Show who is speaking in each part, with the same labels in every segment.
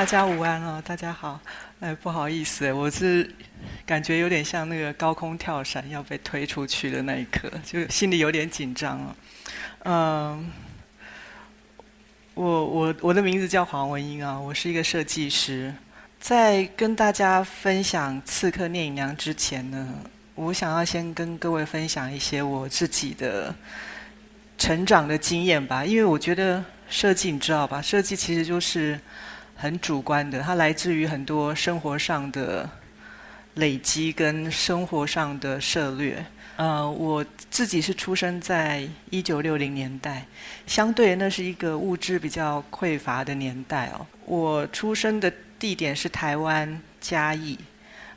Speaker 1: 大家午安哦，大家好。哎，不好意思，我是感觉有点像那个高空跳伞要被推出去的那一刻，就心里有点紧张哦。嗯，我我我的名字叫黄文英啊，我是一个设计师。在跟大家分享《刺客聂隐娘》之前呢，我想要先跟各位分享一些我自己的成长的经验吧，因为我觉得设计你知道吧，设计其实就是很主观的，它来自于很多生活上的累积跟生活上的涉略。呃，我自己是出生在一九六零年代，相对那是一个物质比较匮乏的年代哦。我出生的地点是台湾嘉义，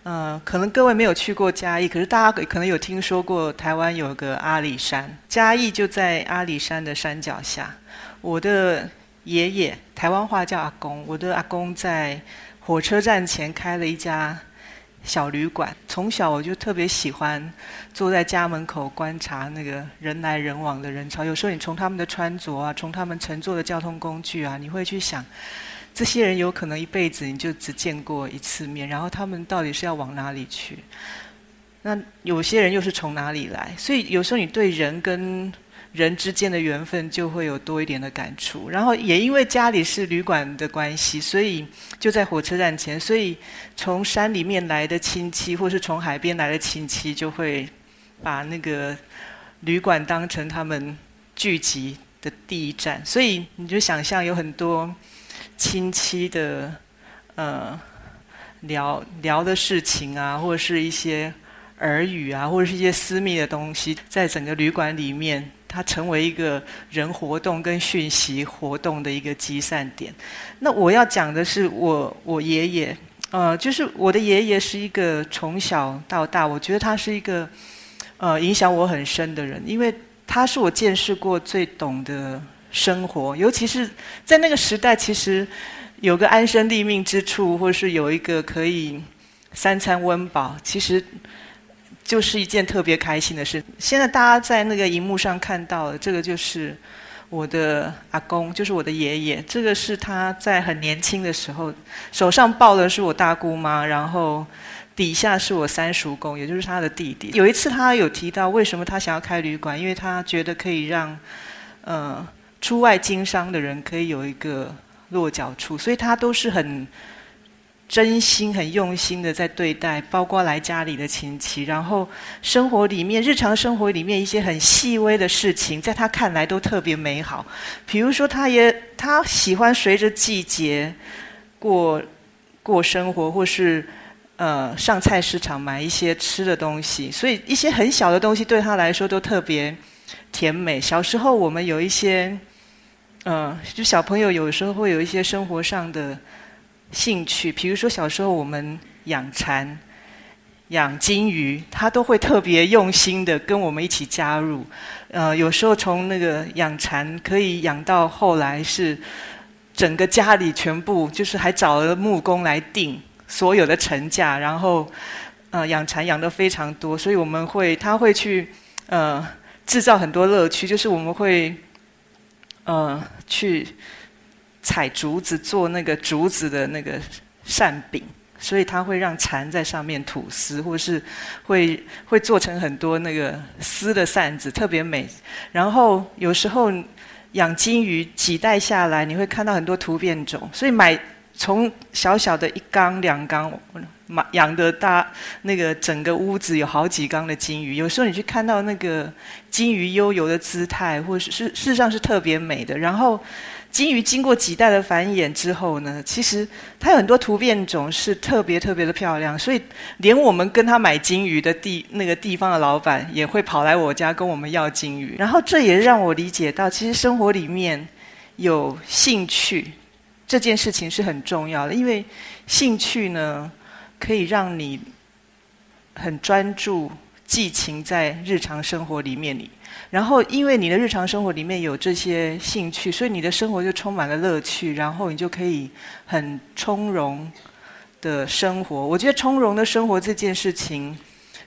Speaker 1: 呃，可能各位没有去过嘉义，可是大家可能有听说过台湾有个阿里山，嘉义就在阿里山的山脚下。我的爷爷，台湾话叫阿公，我的阿公在火车站前开了一家。小旅馆，从小我就特别喜欢坐在家门口观察那个人来人往的人潮。有时候你从他们的穿着啊，从他们乘坐的交通工具啊，你会去想，这些人有可能一辈子你就只见过一次面，然后他们到底是要往哪里去？那有些人又是从哪里来？所以有时候你对人跟人之间的缘分就会有多一点的感触，然后也因为家里是旅馆的关系，所以就在火车站前，所以从山里面来的亲戚，或是从海边来的亲戚，就会把那个旅馆当成他们聚集的第一站，所以你就想象有很多亲戚的呃聊聊的事情啊，或者是一些耳语啊，或者是一些私密的东西，在整个旅馆里面。它成为一个人活动跟讯息活动的一个集散点。那我要讲的是，我我爷爷，呃，就是我的爷爷是一个从小到大，我觉得他是一个呃影响我很深的人，因为他是我见识过最懂得生活，尤其是在那个时代，其实有个安身立命之处，或是有一个可以三餐温饱，其实。就是一件特别开心的事。现在大家在那个荧幕上看到的，这个就是我的阿公，就是我的爷爷。这个是他在很年轻的时候，手上抱的是我大姑妈，然后底下是我三叔公，也就是他的弟弟。有一次他有提到，为什么他想要开旅馆，因为他觉得可以让呃出外经商的人可以有一个落脚处，所以他都是很。真心很用心的在对待，包括来家里的亲戚，然后生活里面、日常生活里面一些很细微的事情，在他看来都特别美好。比如说，他也他喜欢随着季节过过生活，或是呃上菜市场买一些吃的东西，所以一些很小的东西对他来说都特别甜美。小时候我们有一些，嗯，就小朋友有时候会有一些生活上的。兴趣，比如说小时候我们养蚕、养金鱼，他都会特别用心的跟我们一起加入。呃，有时候从那个养蚕可以养到后来是整个家里全部，就是还找了木工来定所有的层架，然后呃养蚕养的非常多，所以我们会他会去呃制造很多乐趣，就是我们会呃去。采竹子做那个竹子的那个扇柄，所以它会让蚕在上面吐丝，或是会会做成很多那个丝的扇子，特别美。然后有时候养金鱼几代下来，你会看到很多突变种，所以买从小小的一缸两缸养的大那个整个屋子有好几缸的金鱼。有时候你去看到那个金鱼悠游的姿态，或是是事实上是特别美的。然后。金鱼经过几代的繁衍之后呢，其实它有很多突变种是特别特别的漂亮，所以连我们跟他买金鱼的地那个地方的老板也会跑来我家跟我们要金鱼。然后这也让我理解到，其实生活里面有兴趣这件事情是很重要的，因为兴趣呢可以让你很专注、寄情在日常生活里面里。然后，因为你的日常生活里面有这些兴趣，所以你的生活就充满了乐趣。然后你就可以很从容的生活。我觉得从容的生活这件事情，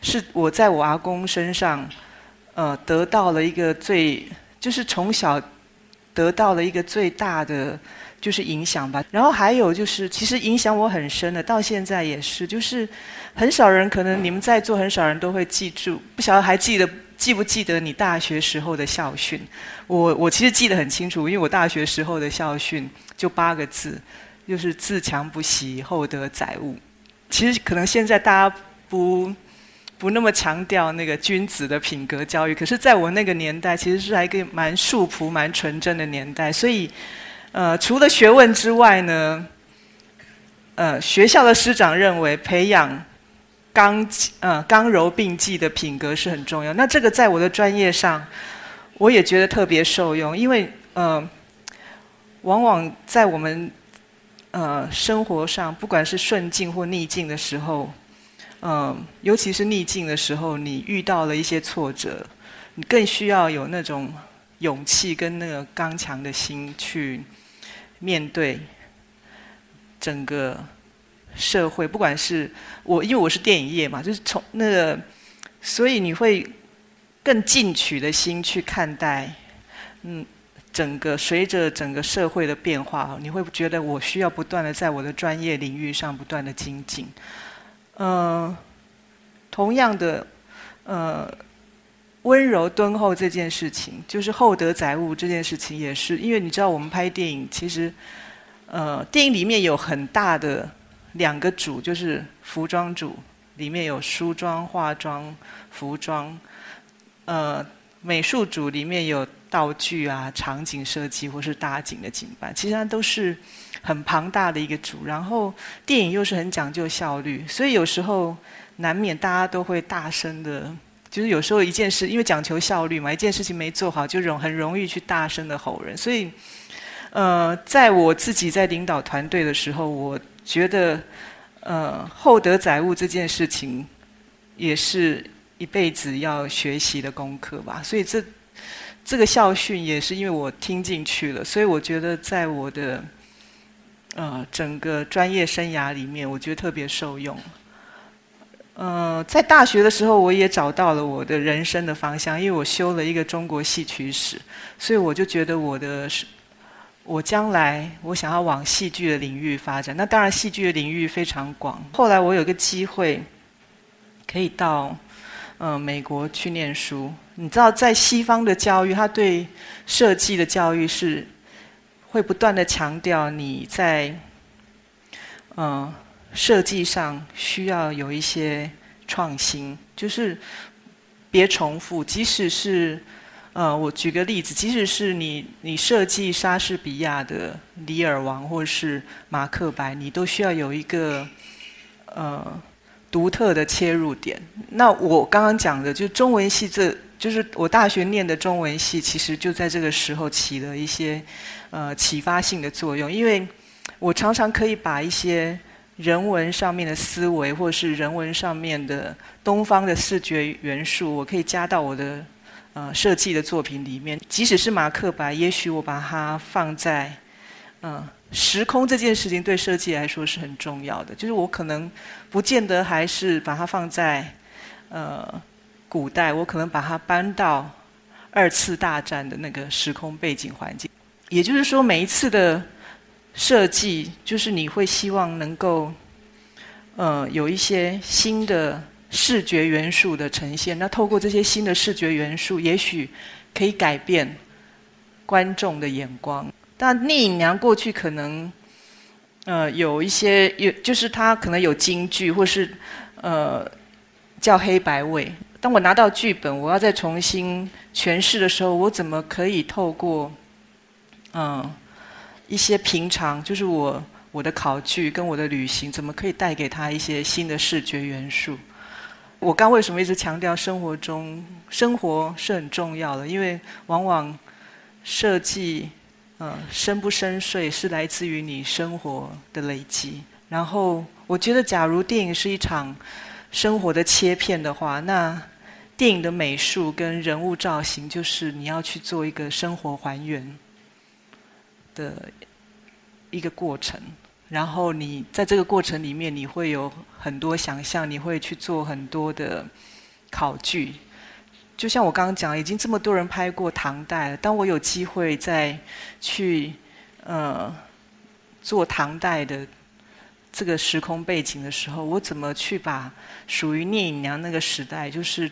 Speaker 1: 是我在我阿公身上，呃，得到了一个最，就是从小得到了一个最大的就是影响吧。然后还有就是，其实影响我很深的，到现在也是，就是很少人可能你们在座很少人都会记住，不晓得还记得记不记得你大学时候的校训？我我其实记得很清楚，因为我大学时候的校训就八个字，就是自强不息，厚德载物。其实可能现在大家不。不那么强调那个君子的品格教育，可是在我那个年代，其实是还一个蛮素朴、蛮纯真的年代。所以，呃，除了学问之外呢，呃，学校的师长认为培养刚呃刚柔并济的品格是很重要。那这个在我的专业上，我也觉得特别受用，因为呃，往往在我们呃生活上，不管是顺境或逆境的时候。嗯，尤其是逆境的时候，你遇到了一些挫折，你更需要有那种勇气跟那个刚强的心去面对整个社会。不管是我，因为我是电影业嘛，就是从那个，所以你会更进取的心去看待，嗯，整个随着整个社会的变化，你会觉得我需要不断的在我的专业领域上不断的精进。嗯，同样的，呃，温柔敦厚这件事情，就是厚德载物这件事情，也是因为你知道，我们拍电影，其实，呃，电影里面有很大的两个组，就是服装组，里面有梳妆、化妆、服装，呃，美术组里面有道具啊、场景设计或是搭景的景板，其实它都是。很庞大的一个组，然后电影又是很讲究效率，所以有时候难免大家都会大声的，就是有时候一件事，因为讲求效率嘛，一件事情没做好就容很容易去大声的吼人，所以，呃，在我自己在领导团队的时候，我觉得，呃，厚德载物这件事情也是一辈子要学习的功课吧，所以这这个校训也是因为我听进去了，所以我觉得在我的。呃，整个专业生涯里面，我觉得特别受用。呃，在大学的时候，我也找到了我的人生的方向，因为我修了一个中国戏曲史，所以我就觉得我的是，我将来我想要往戏剧的领域发展。那当然，戏剧的领域非常广。后来我有个机会，可以到呃美国去念书。你知道，在西方的教育，他对设计的教育是。会不断的强调你在，嗯，设计上需要有一些创新，就是别重复。即使是，呃，我举个例子，即使是你你设计莎士比亚的《李尔王》或是《马克白》，你都需要有一个，呃，独特的切入点。那我刚刚讲的，就中文系这。就是我大学念的中文系，其实就在这个时候起了一些呃启发性的作用。因为我常常可以把一些人文上面的思维，或是人文上面的东方的视觉元素，我可以加到我的呃设计的作品里面。即使是马克白，也许我把它放在嗯时空这件事情对设计来说是很重要的。就是我可能不见得还是把它放在呃。古代，我可能把它搬到二次大战的那个时空背景环境，也就是说，每一次的设计，就是你会希望能够，呃，有一些新的视觉元素的呈现。那透过这些新的视觉元素，也许可以改变观众的眼光。但聂隐娘过去可能，呃，有一些有，就是它可能有京剧，或是呃，叫黑白味。当我拿到剧本，我要再重新诠释的时候，我怎么可以透过嗯一些平常，就是我我的考据跟我的旅行，怎么可以带给他一些新的视觉元素？我刚为什么一直强调生活中生活是很重要的？因为往往设计嗯深不深邃是来自于你生活的累积。然后我觉得，假如电影是一场生活的切片的话，那电影的美术跟人物造型，就是你要去做一个生活还原的一个过程。然后你在这个过程里面，你会有很多想象，你会去做很多的考据。就像我刚刚讲，已经这么多人拍过唐代了。当我有机会再去呃做唐代的这个时空背景的时候，我怎么去把属于聂隐娘那个时代，就是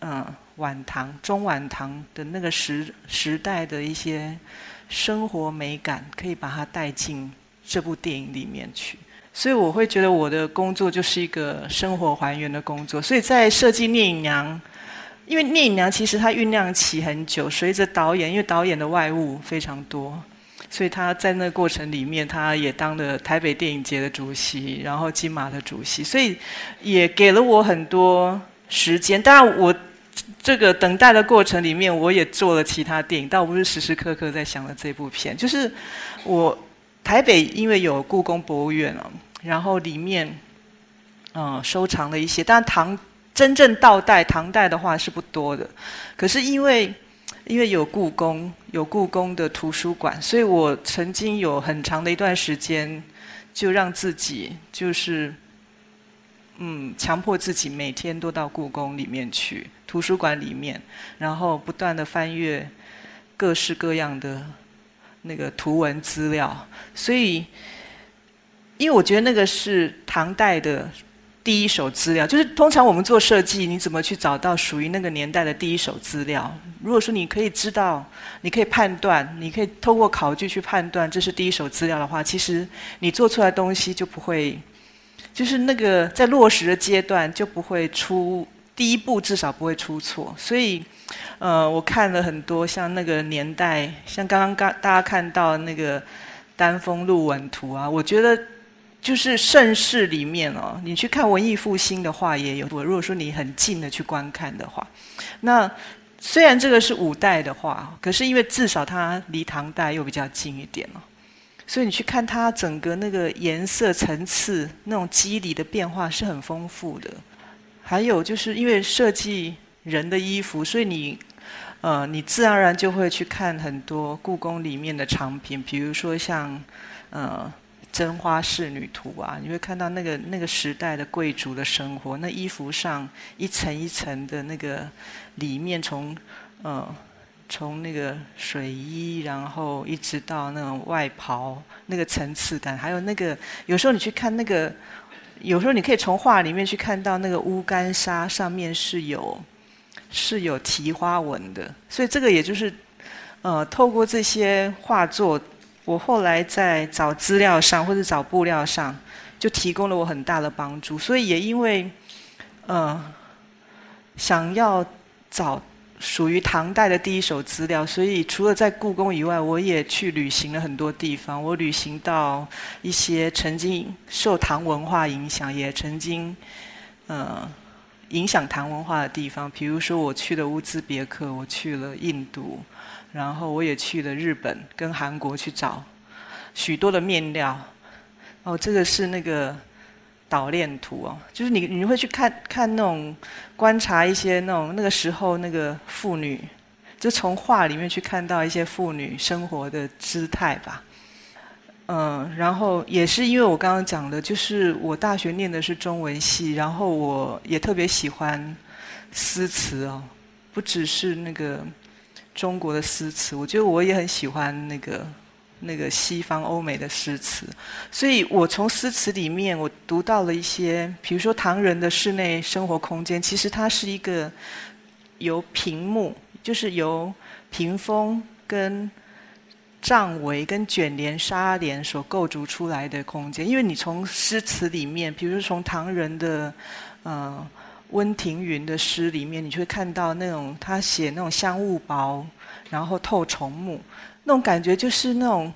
Speaker 1: 嗯晚唐、中晚唐的那个时时代的一些生活美感，可以把它带进这部电影里面去。所以我会觉得我的工作就是一个生活还原的工作。所以在设计聂隐娘。因为聂隐娘其实她酝酿期很久，随着导演，因为导演的外务非常多，所以他在那过程里面，他也当了台北电影节的主席，然后金马的主席，所以也给了我很多时间。当然，我这个等待的过程里面，我也做了其他电影，但我不是时时刻刻在想着这部片。就是我台北因为有故宫博物院啊，然后里面嗯收藏了一些，但唐。真正到代唐代的话是不多的，可是因为因为有故宫有故宫的图书馆，所以我曾经有很长的一段时间，就让自己就是嗯强迫自己每天都到故宫里面去图书馆里面，然后不断的翻阅各式各样的那个图文资料，所以因为我觉得那个是唐代的。第一手资料就是通常我们做设计，你怎么去找到属于那个年代的第一手资料？如果说你可以知道，你可以判断，你可以透过考据去判断这是第一手资料的话，其实你做出来东西就不会，就是那个在落实的阶段就不会出第一步，至少不会出错。所以，呃，我看了很多像那个年代，像刚刚刚大家看到那个丹峰路纹图啊，我觉得。就是盛世里面哦，你去看文艺复兴的话也有。我如果说你很近的去观看的话，那虽然这个是五代的话，可是因为至少它离唐代又比较近一点哦，所以你去看它整个那个颜色层次、那种肌理的变化是很丰富的。还有就是因为设计人的衣服，所以你呃，你自然而然就会去看很多故宫里面的藏品，比如说像呃。真花仕女图啊，你会看到那个那个时代的贵族的生活，那衣服上一层一层的那个里面，从呃从那个水衣，然后一直到那种外袍，那个层次感，还有那个有时候你去看那个，有时候你可以从画里面去看到那个乌干纱上面是有是有提花纹的，所以这个也就是呃透过这些画作。我后来在找资料上或者找布料上，就提供了我很大的帮助。所以也因为，呃，想要找属于唐代的第一手资料，所以除了在故宫以外，我也去旅行了很多地方。我旅行到一些曾经受唐文化影响，也曾经呃影响唐文化的地方。比如说，我去了乌兹别克，我去了印度。然后我也去了日本跟韩国去找许多的面料。哦，这个是那个导链图哦，就是你你会去看看那种观察一些那种那个时候那个妇女，就从画里面去看到一些妇女生活的姿态吧。嗯，然后也是因为我刚刚讲的，就是我大学念的是中文系，然后我也特别喜欢诗词哦，不只是那个。中国的诗词，我觉得我也很喜欢那个那个西方欧美的诗词，所以我从诗词里面我读到了一些，比如说唐人的室内生活空间，其实它是一个由屏幕，就是由屏风跟帐围跟卷帘纱帘所构筑出来的空间。因为你从诗词里面，比如说从唐人的嗯。温庭筠的诗里面，你就会看到那种他写那种香雾薄，然后透重木，那种感觉就是那种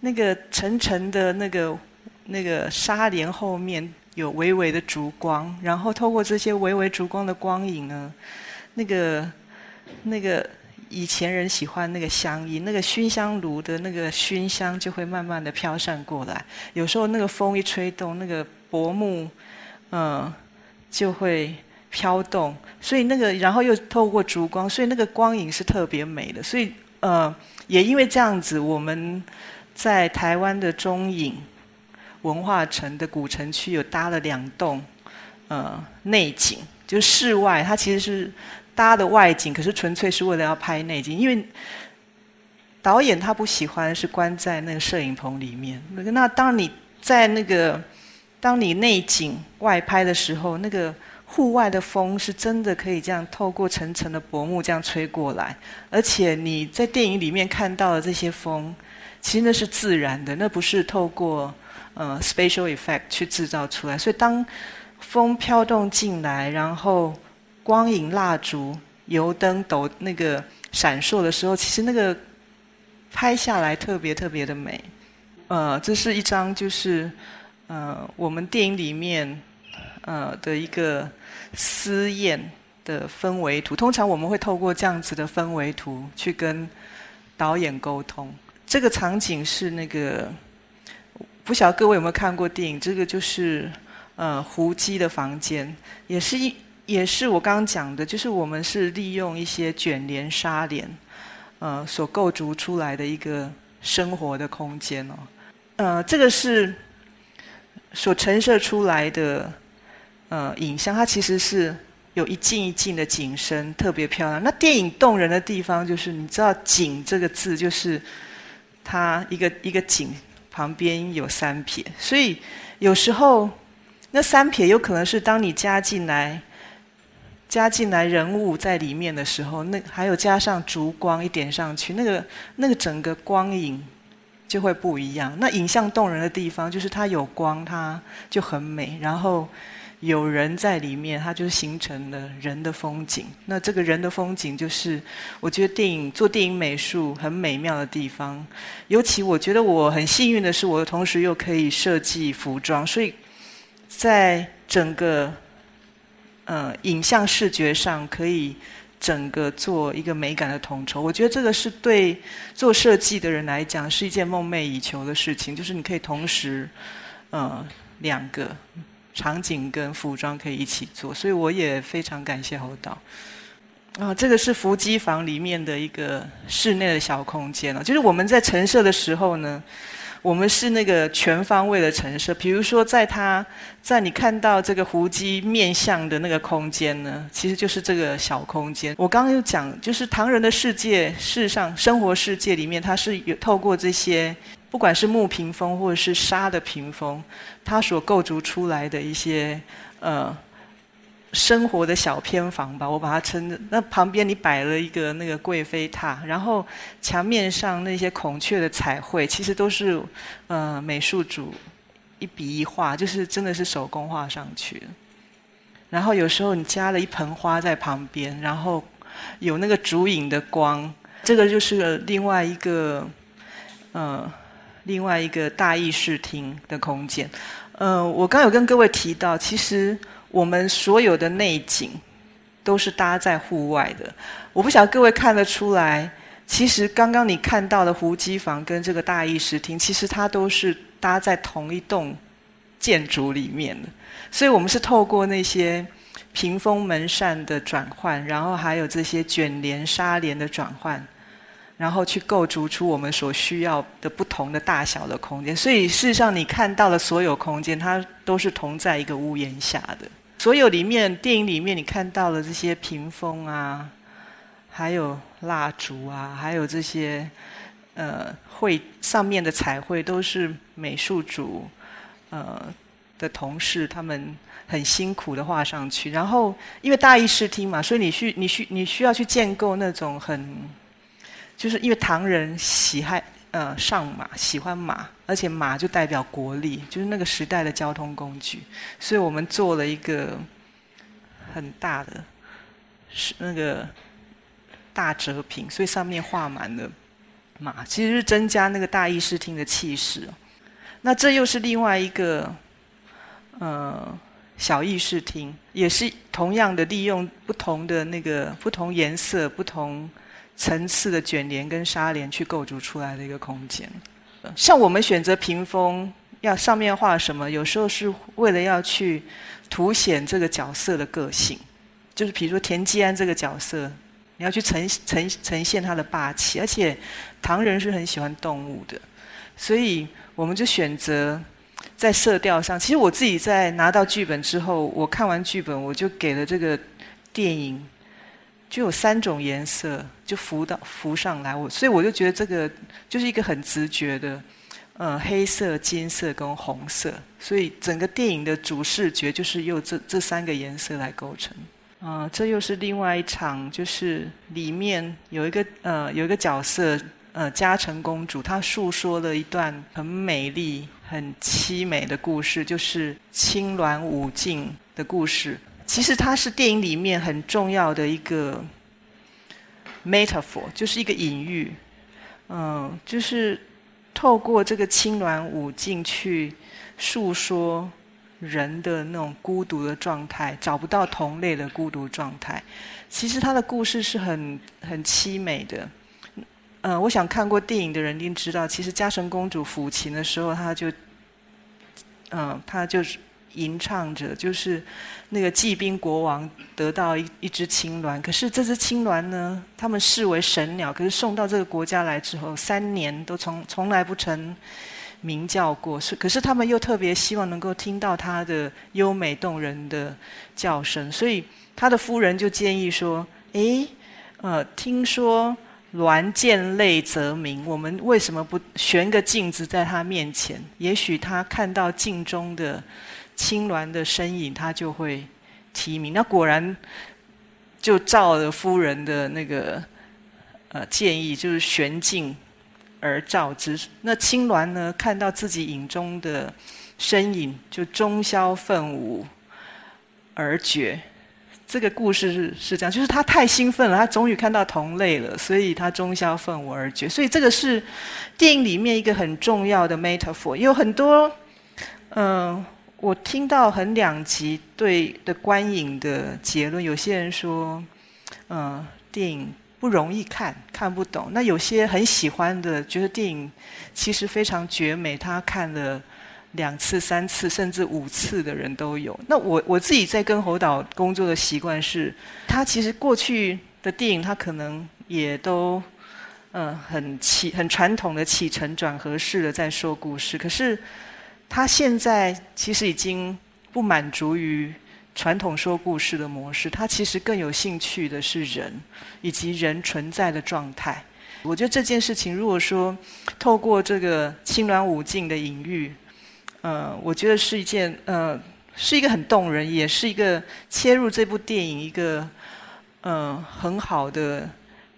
Speaker 1: 那个沉沉的那个那个纱帘后面有微微的烛光，然后透过这些微微烛光的光影呢，那个那个以前人喜欢那个香烟，那个熏香炉的那个熏香就会慢慢的飘散过来，有时候那个风一吹动，那个薄木，嗯。就会飘动，所以那个，然后又透过烛光，所以那个光影是特别美的。所以，呃，也因为这样子，我们在台湾的中影文化城的古城区有搭了两栋，呃，内景，就室外，它其实是搭的外景，可是纯粹是为了要拍内景，因为导演他不喜欢是关在那个摄影棚里面。那当你在那个当你内景外拍的时候，那个户外的风是真的可以这样透过层层的薄幕这样吹过来，而且你在电影里面看到的这些风，其实那是自然的，那不是透过呃 special effect 去制造出来。所以当风飘动进来，然后光影、蜡烛、油灯抖那个闪烁的时候，其实那个拍下来特别特别的美。呃，这是一张就是呃我们电影里面呃的一个私宴的氛围图。通常我们会透过这样子的氛围图去跟导演沟通。这个场景是那个不晓得各位有没有看过电影？这个就是。呃，胡姬的房间也是一，也是我刚刚讲的，就是我们是利用一些卷帘纱帘，呃，所构筑出来的一个生活的空间哦。呃，这个是所陈设出来的呃影像，它其实是有一镜一镜的景深，特别漂亮。那电影动人的地方就是，你知道“景”这个字，就是它一个一个景旁边有三撇，所以有时候。那三撇有可能是当你加进来、加进来人物在里面的时候，那还有加上烛光一点上去，那个那个整个光影就会不一样。那影像动人的地方就是它有光，它就很美。然后有人在里面，它就形成了人的风景。那这个人的风景，就是我觉得电影做电影美术很美妙的地方。尤其我觉得我很幸运的是，我同时又可以设计服装，所以。在整个呃影像视觉上，可以整个做一个美感的统筹。我觉得这个是对做设计的人来讲是一件梦寐以求的事情，就是你可以同时呃两个场景跟服装可以一起做。所以我也非常感谢侯导。啊，这个是伏击房里面的一个室内的小空间了，就是我们在陈设的时候呢。我们是那个全方位的陈设，比如说，在它在你看到这个胡姬面向的那个空间呢，其实就是这个小空间。我刚刚有讲，就是唐人的世界，事实上生活世界里面，它是有透过这些，不管是木屏风或者是纱的屏风，它所构筑出来的一些呃。生活的小偏房吧，我把它称。那旁边你摆了一个那个贵妃榻，然后墙面上那些孔雀的彩绘，其实都是呃美术组一笔一画，就是真的是手工画上去。然后有时候你加了一盆花在旁边，然后有那个烛影的光，这个就是另外一个呃另外一个大议事厅的空间。呃，我刚有跟各位提到，其实。我们所有的内景都是搭在户外的。我不晓得各位看得出来，其实刚刚你看到的胡姬房跟这个大议事厅，其实它都是搭在同一栋建筑里面的。所以我们是透过那些屏风门扇的转换，然后还有这些卷帘纱帘的转换，然后去构筑出我们所需要的不同的大小的空间。所以事实上，你看到的所有空间，它都是同在一个屋檐下的。所有里面电影里面你看到的这些屏风啊，还有蜡烛啊，还有这些呃绘上面的彩绘，都是美术组呃的同事他们很辛苦的画上去。然后因为大意视听嘛，所以你需你需你需要去建构那种很，就是因为唐人喜爱。呃，上马喜欢马，而且马就代表国力，就是那个时代的交通工具。所以我们做了一个很大的是那个大折屏，所以上面画满了马，其实是增加那个大议事厅的气势。那这又是另外一个呃小议事厅，也是同样的利用不同的那个不同颜色不同。层次的卷帘跟纱帘去构筑出来的一个空间，像我们选择屏风要上面画什么，有时候是为了要去凸显这个角色的个性，就是比如说田季安这个角色，你要去呈呈呈现他的霸气，而且唐人是很喜欢动物的，所以我们就选择在色调上。其实我自己在拿到剧本之后，我看完剧本，我就给了这个电影。就有三种颜色就浮到浮上来，我所以我就觉得这个就是一个很直觉的，呃，黑色、金色跟红色，所以整个电影的主视觉就是用这这三个颜色来构成。啊，这又是另外一场，就是里面有一个呃有一个角色，呃，嘉诚公主，她诉说了一段很美丽、很凄美的故事，就是青鸾舞镜的故事。其实它是电影里面很重要的一个 metaphor，就是一个隐喻。嗯，就是透过这个青鸾舞镜去诉说人的那种孤独的状态，找不到同类的孤独状态。其实他的故事是很很凄美的。嗯，我想看过电影的人一定知道，其实嘉诚公主抚琴的时候，她就，嗯，她就是。吟唱着，就是那个骑兵国王得到一一只青鸾，可是这只青鸾呢，他们视为神鸟，可是送到这个国家来之后，三年都从从来不曾鸣叫过，是可是他们又特别希望能够听到它的优美动人的叫声，所以他的夫人就建议说：“诶，呃，听说鸾见泪则鸣，我们为什么不悬个镜子在他面前？也许他看到镜中的。”青鸾的身影，他就会提名。那果然就照了夫人的那个呃建议，就是悬镜而照之。那青鸾呢，看到自己影中的身影，就终宵奋舞而绝。这个故事是是这样，就是他太兴奋了，他终于看到同类了，所以他终宵奋舞而绝。所以这个是电影里面一个很重要的 metaphor，有很多嗯。我听到很两极对的观影的结论，有些人说，嗯，电影不容易看，看不懂；那有些很喜欢的，觉得电影其实非常绝美，他看了两次、三次，甚至五次的人都有。那我我自己在跟侯导工作的习惯是，他其实过去的电影他可能也都嗯很起很传统的起承转合式的在说故事，可是。他现在其实已经不满足于传统说故事的模式，他其实更有兴趣的是人以及人存在的状态。我觉得这件事情，如果说透过这个青鸾舞镜的隐喻，呃，我觉得是一件呃，是一个很动人，也是一个切入这部电影一个呃很好的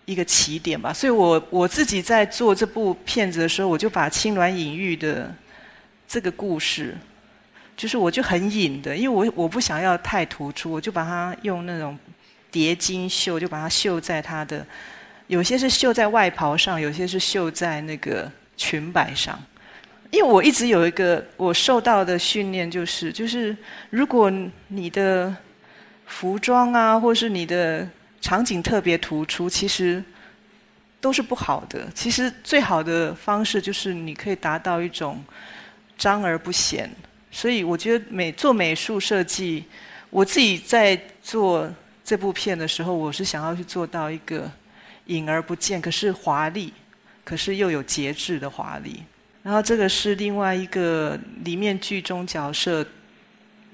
Speaker 1: 一个起点吧。所以我我自己在做这部片子的时候，我就把青鸾隐喻的。这个故事，就是我就很隐的，因为我我不想要太突出，我就把它用那种叠金绣，就把它绣在它的，有些是绣在外袍上，有些是绣在那个裙摆上。因为我一直有一个我受到的训练，就是就是如果你的服装啊，或是你的场景特别突出，其实都是不好的。其实最好的方式就是你可以达到一种。彰而不显，所以我觉得美做美术设计，我自己在做这部片的时候，我是想要去做到一个隐而不见，可是华丽，可是又有节制的华丽。然后这个是另外一个里面剧中角色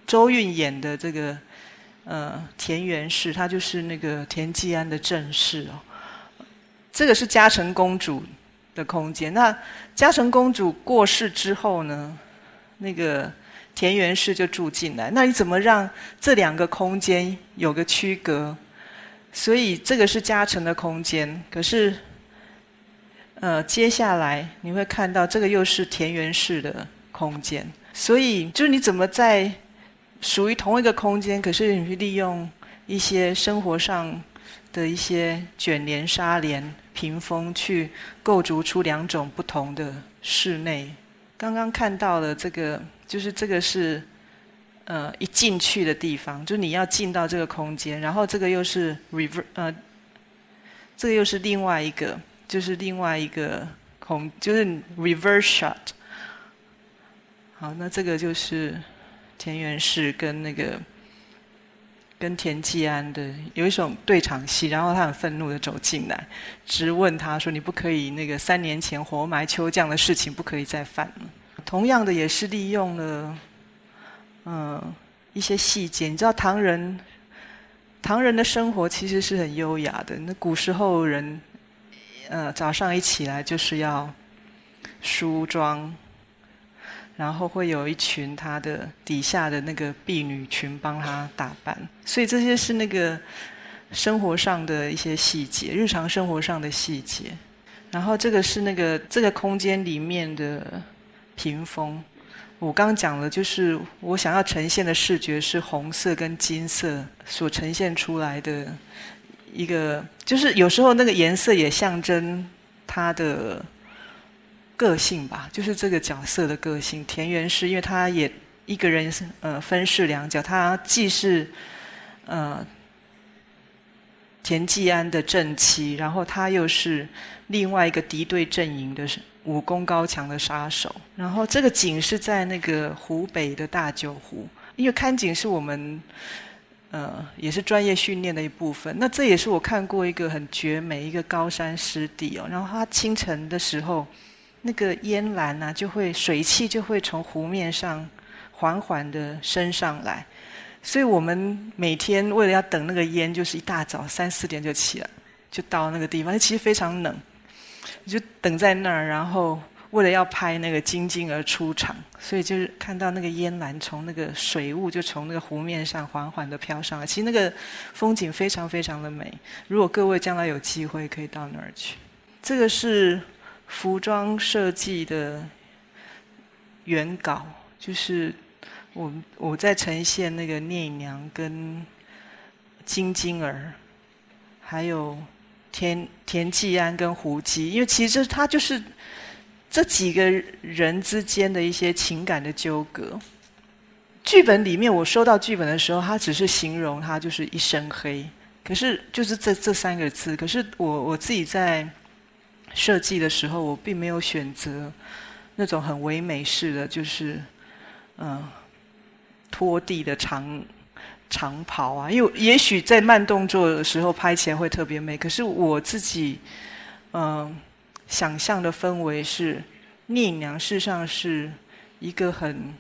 Speaker 1: 周韵演的这个呃田园氏，她就是那个田季安的正室哦。这个是嘉诚公主。的空间。那嘉诚公主过世之后呢？那个田园氏就住进来。那你怎么让这两个空间有个区隔？所以这个是嘉诚的空间。可是，呃，接下来你会看到这个又是田园式的空间。所以，就是你怎么在属于同一个空间，可是你去利用一些生活上的一些卷帘、纱帘。屏风去构筑出两种不同的室内。刚刚看到了这个，就是这个是呃一进去的地方，就是你要进到这个空间，然后这个又是 reverse 呃，这个又是另外一个，就是另外一个空，就是 reverse shot。好，那这个就是田园式跟那个。跟田季安的有一种对场戏，然后他很愤怒的走进来，直问他说：“你不可以那个三年前活埋秋将的事情不可以再犯了。”同样的也是利用了，嗯，一些细节。你知道唐人，唐人的生活其实是很优雅的。那古时候人，呃，早上一起来就是要梳妆，然后会有一群他的底下的那个婢女群帮他打扮，所以这些是那个生活上的一些细节，日常生活上的细节。然后这个是那个这个空间里面的屏风。我刚讲了，就是我想要呈现的视觉是红色跟金色所呈现出来的一个，就是有时候那个颜色也象征他的个性吧，就是这个角色的个性。田园诗因为他也一个人是呃分饰两角，他既是呃田季安的正妻，然后他又是另外一个敌对阵营的。武功高强的杀手，然后这个井是在那个湖北的大九湖，因为看景是我们，呃，也是专业训练的一部分。那这也是我看过一个很绝美一个高山湿地哦，然后它清晨的时候，那个烟岚啊就会水汽就会从湖面上缓缓的升上来，所以我们每天为了要等那个烟，就是一大早三四点就起来，就到那个地方，其实非常冷。就等在那儿，然后为了要拍那个金晶而出场，所以就是看到那个烟岚从那个水雾就从那个湖面上缓缓的飘上来。其实那个风景非常非常的美。如果各位将来有机会可以到那儿去，这个是服装设计的原稿，就是我我在呈现那个聂隐娘跟金晶儿，还有。田田季安跟胡姬，因为其实他就是这几个人之间的一些情感的纠葛。剧本里面，我收到剧本的时候，他只是形容他就是一身黑，可是就是这这三个字。可是我我自己在设计的时候，我并没有选择那种很唯美式的，就是嗯拖地的长。长袍啊，因为也许在慢动作的时候拍起来会特别美，可是我自己，嗯，想象的氛围是聂隐娘事实上是一个很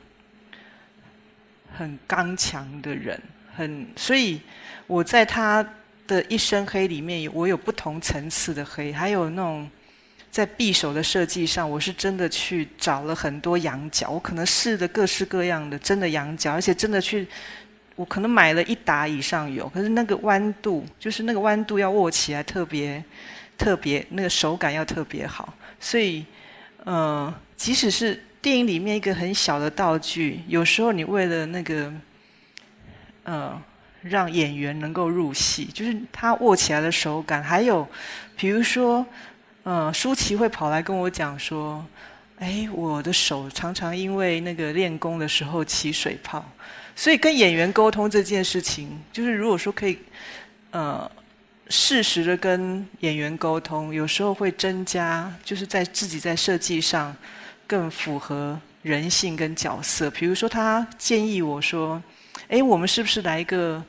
Speaker 1: 很刚强的人，很所以我在她的一身黑里面，我有不同层次的黑，还有那种在匕首的设计上，我是真的去找了很多羊角，我可能试的各式各样的真的羊角，而且真的去。我可能买了一打以上有，可是那个弯度，就是那个弯度要握起来特别特别，那个手感要特别好。所以，呃，即使是电影里面一个很小的道具，有时候你为了那个，呃，让演员能够入戏，就是他握起来的手感，还有，比如说，嗯，舒淇会跑来跟我讲说，哎，我的手常常因为那个练功的时候起水泡。所以跟演员沟通这件事情，就是如果说可以，呃，适时的跟演员沟通，有时候会增加，就是在自己在设计上更符合人性跟角色。比如说，他建议我说：“哎，我们是不是来一个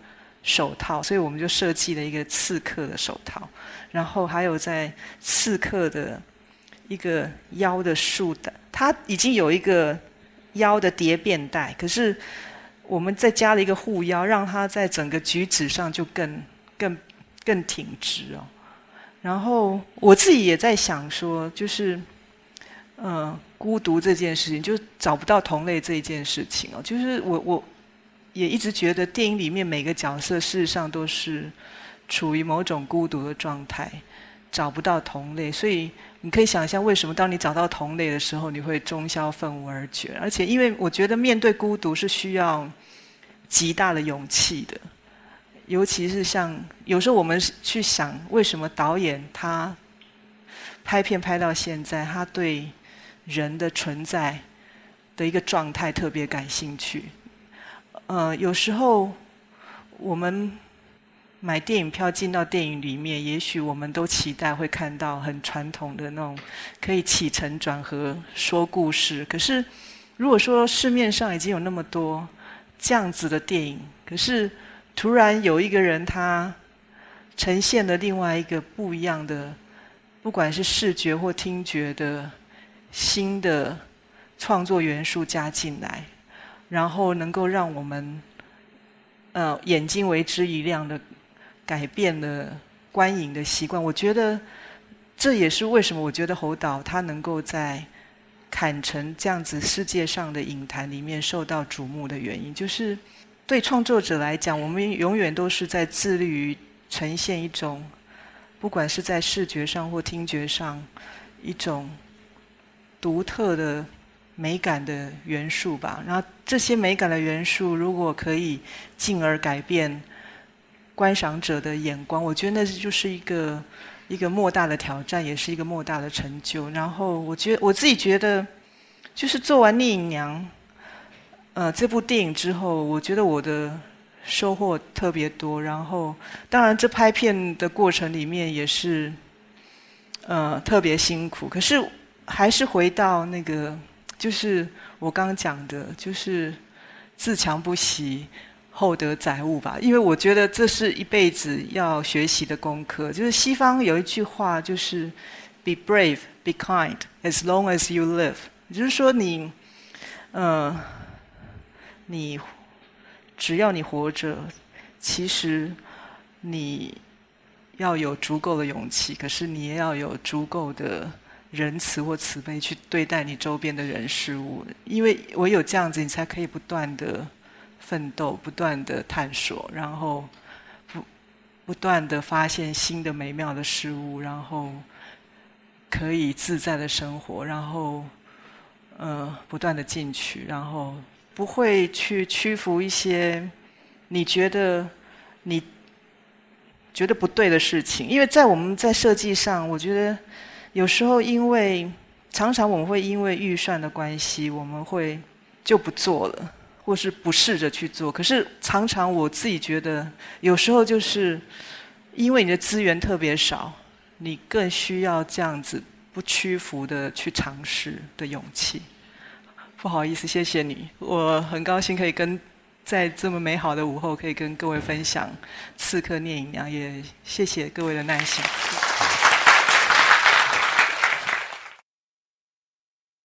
Speaker 1: 手套？”所以我们就设计了一个刺客的手套，然后还有在刺客的一个腰的束带，他已经有一个腰的蝶变带，可是。我们再加了一个护腰，让它在整个举止上就更、更、更挺直哦。然后我自己也在想说，就是，嗯，孤独这件事情，就找不到同类这一件事情哦。就是我，我也一直觉得电影里面每个角色事实上都是处于某种孤独的状态，找不到同类，所以。你可以想象，为什么当你找到同类的时候，你会中消愤而而绝？而且，因为我觉得面对孤独是需要极大的勇气的，尤其是像有时候我们去想，为什么导演他拍片拍到现在，他对人的存在的一个状态特别感兴趣？呃，有时候我们。买电影票进到电影里面，也许我们都期待会看到很传统的那种可以起承转合说故事。可是，如果说市面上已经有那么多这样子的电影，可是突然有一个人他呈现了另外一个不一样的，不管是视觉或听觉的新的创作元素加进来，然后能够让我们呃眼睛为之一亮的。改变了观影的习惯。我觉得这也是为什么我觉得侯导他能够在坎城这样子世界上的影坛里面受到瞩目的原因，就是对创作者来讲，我们永远都是在致力于呈现一种，不管是在视觉上或听觉上一种独特的。美感的元素吧，然后这些美感的元素，如果可以进而改变观赏者的眼光，我觉得那就是一个一个莫大的挑战，也是一个莫大的成就。然后，我觉我自己觉得，就是做完《聂隐娘》呃这部电影之后，我觉得我的收获特别多。然后，当然这拍片的过程里面也是呃特别辛苦，可是还是回到那个。就是我刚刚讲的，就是自强不息，厚德载物吧。因为我觉得这是一辈子要学习的功课。就是西方有一句话，就是 “Be brave, be kind, as long as you live” 也。就是说，你，呃，你只要你活着，其实你要有足够的勇气，可是你也要有足够的。仁慈或慈悲去对待你周边的人事物，因为唯有这样子，你才可以不断的奋斗，不断的探索，然后不不断的发现新的美妙的事物，然后可以自在的生活，然后呃不断的进取，然后不会去屈服一些你觉得你觉得不对的事情，因为在我们在设计上，我觉得。有时候，因为常常我们会因为预算的关系，我们会就不做了，或是不试着去做。可是常常我自己觉得，有时候就是因为你的资源特别少，你更需要这样子不屈服的去尝试的勇气。不好意思，谢谢你，我很高兴可以跟在这么美好的午后可以跟各位分享《刺客聂隐娘》，也谢谢各位的耐心。